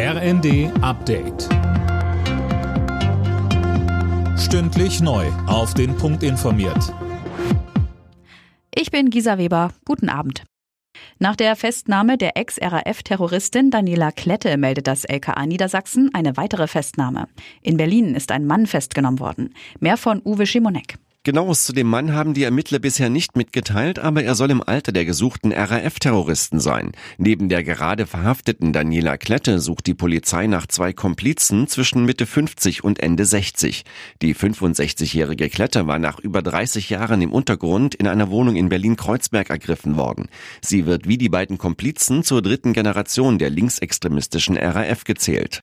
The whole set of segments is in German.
RND Update. Stündlich neu. Auf den Punkt informiert. Ich bin Gisa Weber. Guten Abend. Nach der Festnahme der Ex-RAF-Terroristin Daniela Klette meldet das LKA Niedersachsen eine weitere Festnahme. In Berlin ist ein Mann festgenommen worden. Mehr von Uwe Schimonek. Genaues zu dem Mann haben die Ermittler bisher nicht mitgeteilt, aber er soll im Alter der gesuchten RAF-Terroristen sein. Neben der gerade verhafteten Daniela Klette sucht die Polizei nach zwei Komplizen zwischen Mitte 50 und Ende 60. Die 65-jährige Klette war nach über 30 Jahren im Untergrund in einer Wohnung in Berlin-Kreuzberg ergriffen worden. Sie wird wie die beiden Komplizen zur dritten Generation der linksextremistischen RAF gezählt.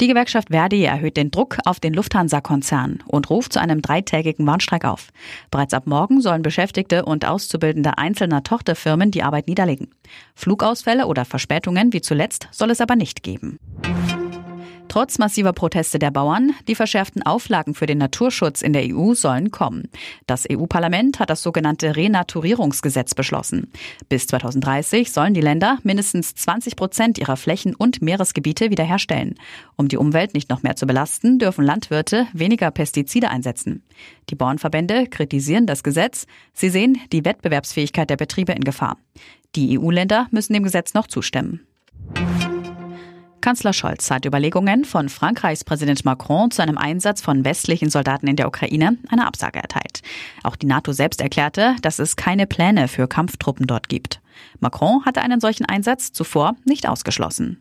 Die Gewerkschaft Verdi erhöht den Druck auf den Lufthansa-Konzern und ruft zu einem dreitägigen Warnstreik auf. Bereits ab morgen sollen Beschäftigte und Auszubildende einzelner Tochterfirmen die Arbeit niederlegen. Flugausfälle oder Verspätungen wie zuletzt soll es aber nicht geben. Trotz massiver Proteste der Bauern, die verschärften Auflagen für den Naturschutz in der EU sollen kommen. Das EU-Parlament hat das sogenannte Renaturierungsgesetz beschlossen. Bis 2030 sollen die Länder mindestens 20 Prozent ihrer Flächen und Meeresgebiete wiederherstellen. Um die Umwelt nicht noch mehr zu belasten, dürfen Landwirte weniger Pestizide einsetzen. Die Bauernverbände kritisieren das Gesetz. Sie sehen die Wettbewerbsfähigkeit der Betriebe in Gefahr. Die EU-Länder müssen dem Gesetz noch zustimmen. Kanzler Scholz hat Überlegungen von Frankreichs Präsident Macron zu einem Einsatz von westlichen Soldaten in der Ukraine eine Absage erteilt. Auch die NATO selbst erklärte, dass es keine Pläne für Kampftruppen dort gibt. Macron hatte einen solchen Einsatz zuvor nicht ausgeschlossen.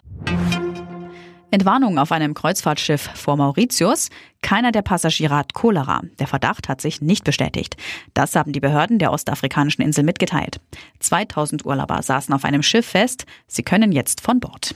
Entwarnung auf einem Kreuzfahrtschiff vor Mauritius. Keiner der Passagiere hat Cholera. Der Verdacht hat sich nicht bestätigt. Das haben die Behörden der ostafrikanischen Insel mitgeteilt. 2000 Urlauber saßen auf einem Schiff fest. Sie können jetzt von Bord.